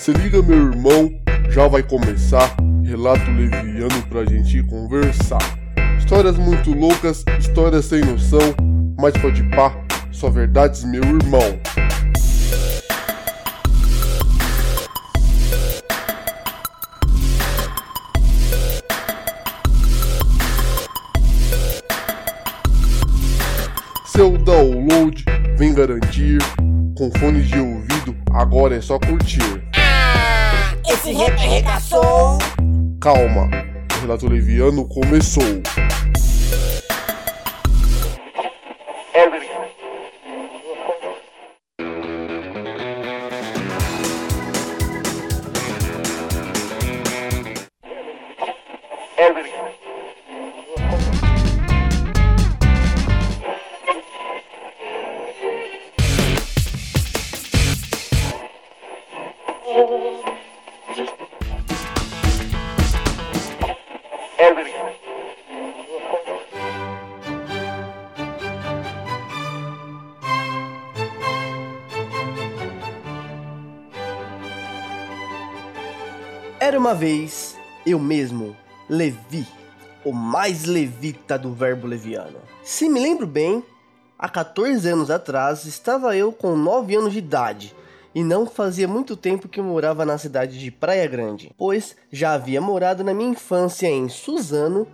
Se liga, meu irmão, já vai começar. Relato leviano pra gente conversar. Histórias muito loucas, histórias sem noção, mas pode pá, só verdades, meu irmão. Seu download vem garantir. Com fones de ouvido, agora é só curtir. Esse rap arregaçou. Calma, o relato leviano começou. Era uma vez eu mesmo, Levi, o mais levita do verbo leviano. Se me lembro bem, há 14 anos atrás estava eu com 9 anos de idade e não fazia muito tempo que morava na cidade de Praia Grande, pois já havia morado na minha infância em Suzano,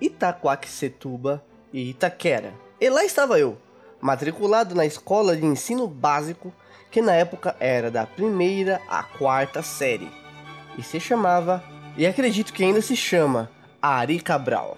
Itaquaquecetuba e Itaquera. E lá estava eu, matriculado na escola de ensino básico, que na época era da primeira à quarta série e se chamava, e acredito que ainda se chama, Ari Cabral.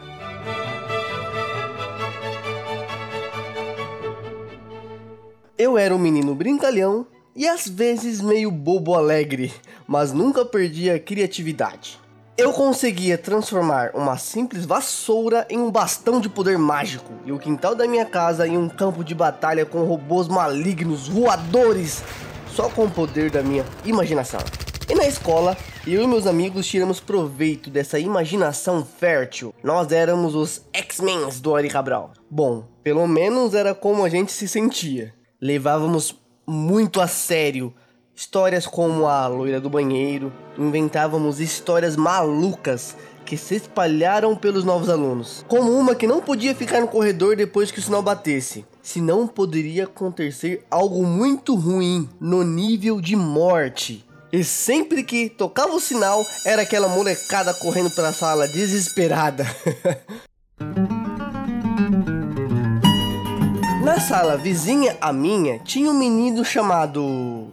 Eu era um menino brincalhão e às vezes meio bobo alegre, mas nunca perdi a criatividade. Eu conseguia transformar uma simples vassoura em um bastão de poder mágico e o quintal da minha casa em um campo de batalha com robôs malignos voadores, só com o poder da minha imaginação. E na escola, eu e meus amigos tiramos proveito dessa imaginação fértil. Nós éramos os X-Men do Ari Cabral. Bom, pelo menos era como a gente se sentia. Levávamos muito a sério histórias como a loira do banheiro, inventávamos histórias malucas que se espalharam pelos novos alunos, como uma que não podia ficar no corredor depois que o sinal batesse, senão poderia acontecer algo muito ruim no nível de morte. E sempre que tocava o sinal, era aquela molecada correndo pela sala desesperada. Na sala vizinha à minha tinha um menino chamado.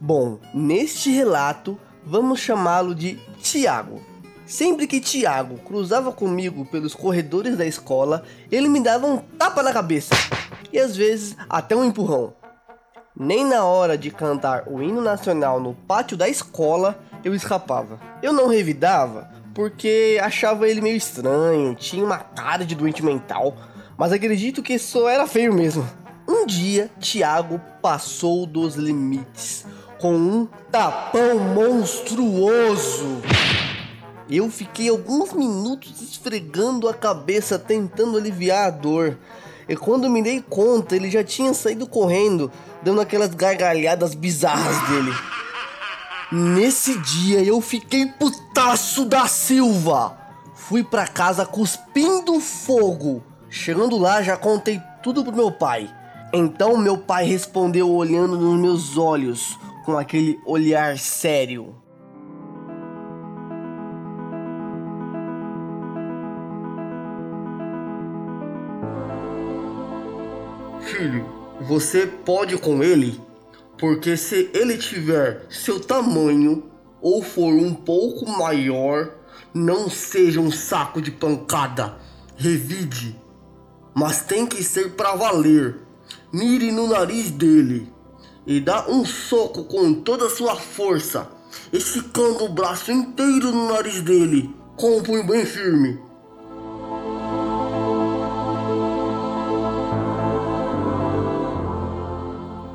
Bom, neste relato vamos chamá-lo de Tiago. Sempre que Tiago cruzava comigo pelos corredores da escola, ele me dava um tapa na cabeça e às vezes até um empurrão. Nem na hora de cantar o hino nacional no pátio da escola eu escapava. Eu não revidava porque achava ele meio estranho, tinha uma cara de doente mental, mas acredito que só era feio mesmo. Um dia, Tiago passou dos limites com um tapão monstruoso. Eu fiquei alguns minutos esfregando a cabeça tentando aliviar a dor. E quando me dei conta, ele já tinha saído correndo, dando aquelas gargalhadas bizarras dele. Nesse dia eu fiquei putaço da Silva. Fui para casa cuspindo fogo. Chegando lá já contei tudo pro meu pai. Então meu pai respondeu olhando nos meus olhos com aquele olhar sério. Filho, você pode com ele, porque se ele tiver seu tamanho ou for um pouco maior, não seja um saco de pancada. Revide, mas tem que ser para valer. Mire no nariz dele e dá um soco com toda a sua força, esticando o braço inteiro no nariz dele, com o punho bem firme.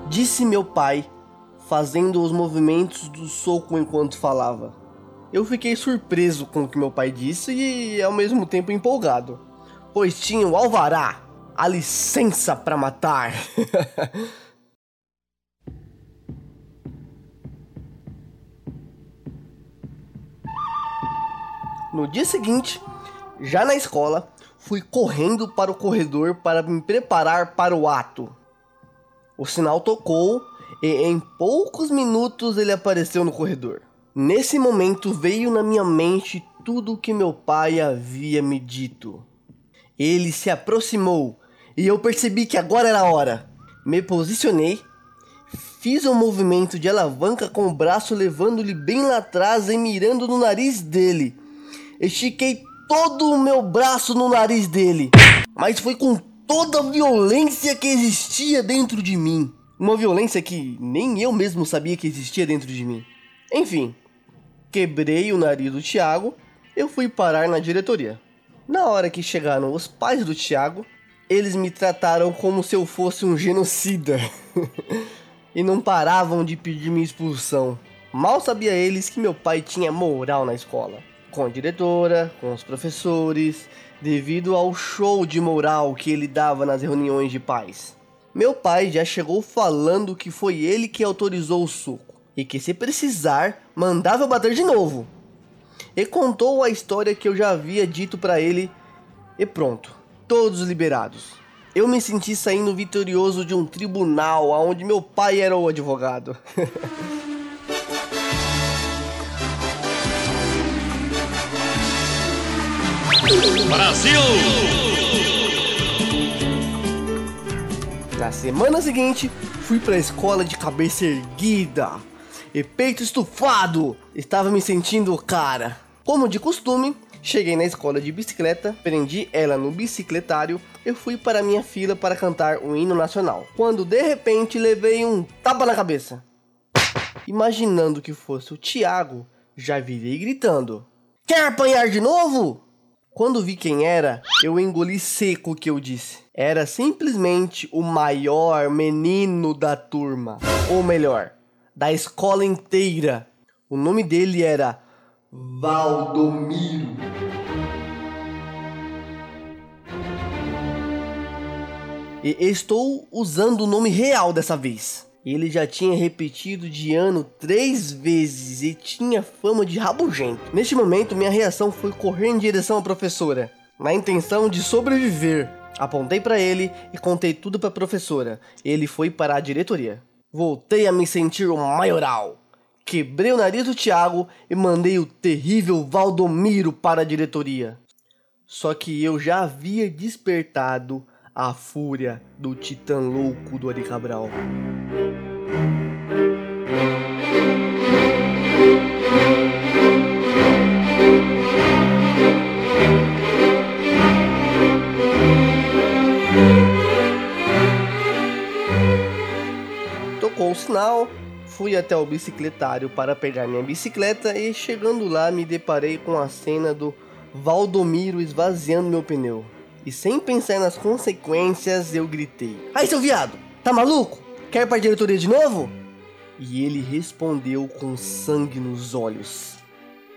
Disse meu pai, fazendo os movimentos do soco enquanto falava. Eu fiquei surpreso com o que meu pai disse e ao mesmo tempo empolgado, pois tinha o alvará, a licença para matar. no dia seguinte, já na escola, fui correndo para o corredor para me preparar para o ato. O sinal tocou e em poucos minutos ele apareceu no corredor. Nesse momento veio na minha mente tudo o que meu pai havia me dito. Ele se aproximou e eu percebi que agora era a hora. Me posicionei, fiz um movimento de alavanca com o braço levando-lhe bem lá atrás e mirando no nariz dele. Estiquei todo o meu braço no nariz dele, mas foi com toda a violência que existia dentro de mim. Uma violência que nem eu mesmo sabia que existia dentro de mim. Enfim, quebrei o nariz do Thiago, eu fui parar na diretoria. Na hora que chegaram os pais do Thiago, eles me trataram como se eu fosse um genocida. e não paravam de pedir minha expulsão. Mal sabia eles que meu pai tinha moral na escola. Com a diretora, com os professores, devido ao show de moral que ele dava nas reuniões de pais. Meu pai já chegou falando que foi ele que autorizou o soco e que se precisar, mandava eu bater de novo. E contou a história que eu já havia dito para ele e pronto, todos liberados. Eu me senti saindo vitorioso de um tribunal onde meu pai era o advogado. Brasil! Na semana seguinte, fui para a escola de cabeça erguida e peito estufado. Estava me sentindo cara. Como de costume, cheguei na escola de bicicleta, prendi ela no bicicletário e fui para minha fila para cantar o hino nacional. Quando de repente levei um tapa na cabeça. Imaginando que fosse o Thiago, já virei gritando: Quer apanhar de novo? Quando vi quem era, eu engoli seco o que eu disse. Era simplesmente o maior menino da turma. Ou melhor, da escola inteira. O nome dele era Valdomiro. E estou usando o nome real dessa vez. Ele já tinha repetido de ano três vezes e tinha fama de rabugento. Neste momento, minha reação foi correr em direção à professora, na intenção de sobreviver. Apontei para ele e contei tudo para a professora. Ele foi para a diretoria. Voltei a me sentir o maioral. Quebrei o nariz do Thiago e mandei o terrível Valdomiro para a diretoria. Só que eu já havia despertado a fúria do titã louco do Ari Cabral. Tocou o sinal, fui até o bicicletário para pegar minha bicicleta e chegando lá me deparei com a cena do Valdomiro esvaziando meu pneu. E sem pensar nas consequências, eu gritei: Aí, seu viado, tá maluco? Quer ir pra diretoria de novo? E ele respondeu com sangue nos olhos: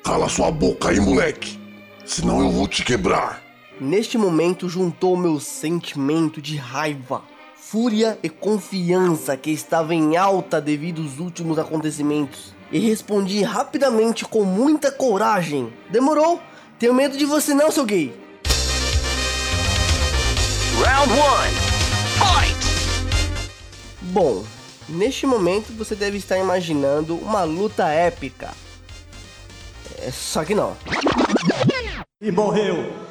Cala sua boca aí, moleque, senão eu vou te quebrar. Neste momento, juntou meu sentimento de raiva, fúria e confiança que estava em alta devido aos últimos acontecimentos. E respondi rapidamente com muita coragem: Demorou? Tenho medo de você, não, seu gay. Round 1. Fight! Bom, neste momento você deve estar imaginando uma luta épica. É, só que não. E morreu.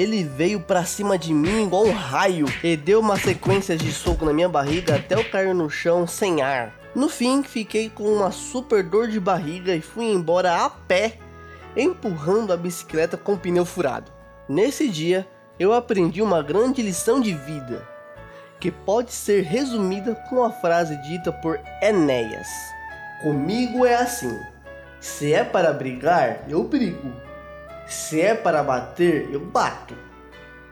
Ele veio pra cima de mim igual um raio e deu uma sequência de soco na minha barriga até eu cair no chão sem ar. No fim, fiquei com uma super dor de barriga e fui embora a pé, empurrando a bicicleta com o pneu furado. Nesse dia, eu aprendi uma grande lição de vida, que pode ser resumida com a frase dita por Enéas: Comigo é assim. Se é para brigar, eu brigo. Se é para bater, eu bato.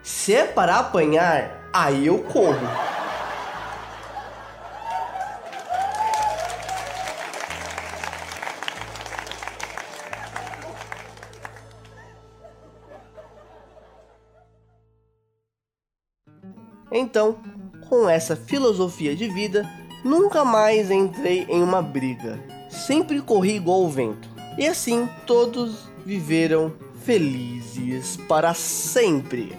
Se é para apanhar, aí eu corro. Então, com essa filosofia de vida, nunca mais entrei em uma briga. Sempre corri igual o vento. E assim todos viveram felizes para sempre.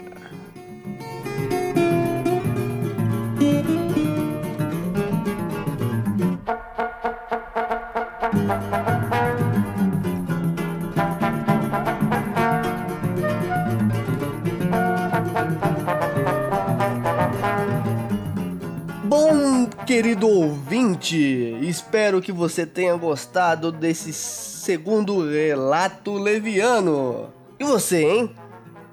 Bom, querido ouvinte, espero que você tenha gostado desse segundo relato leviano. E você, hein?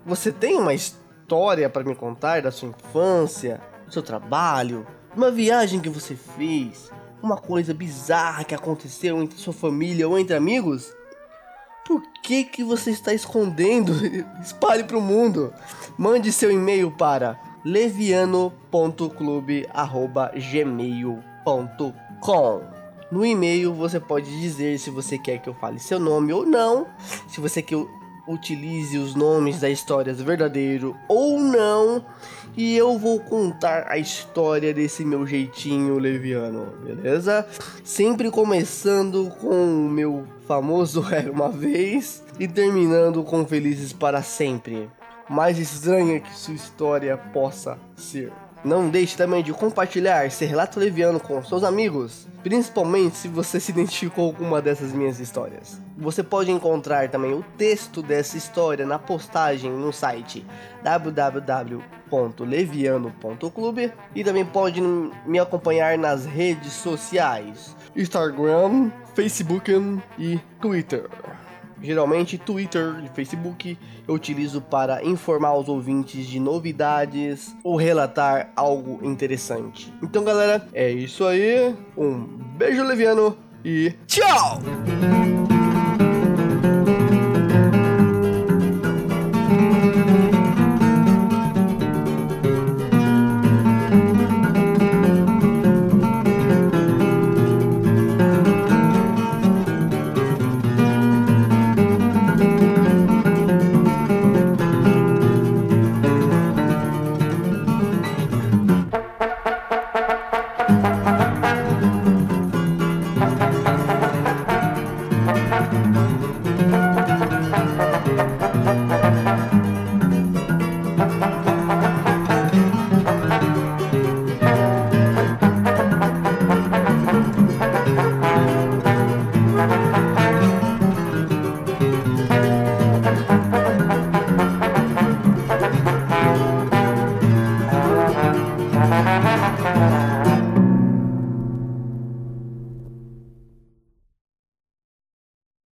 Você tem uma história para me contar da sua infância, do seu trabalho, uma viagem que você fez, uma coisa bizarra que aconteceu entre sua família ou entre amigos? Por que que você está escondendo? Espalhe para o mundo. Mande seu e-mail para leviano.clube@gmail.com. No e-mail você pode dizer se você quer que eu fale seu nome ou não, se você quer utilize os nomes da história verdadeiro ou não, e eu vou contar a história desse meu jeitinho leviano, beleza? Sempre começando com o meu famoso Era uma vez e terminando com Felizes para sempre mais estranha que sua história possa ser. Não deixe também de compartilhar esse relato leviano com seus amigos, principalmente se você se identificou com uma dessas minhas histórias. Você pode encontrar também o texto dessa história na postagem no site www.leviano.clube e também pode me acompanhar nas redes sociais: Instagram, Facebook e Twitter. Geralmente, Twitter e Facebook eu utilizo para informar os ouvintes de novidades ou relatar algo interessante. Então, galera, é isso aí. Um beijo leviano e tchau!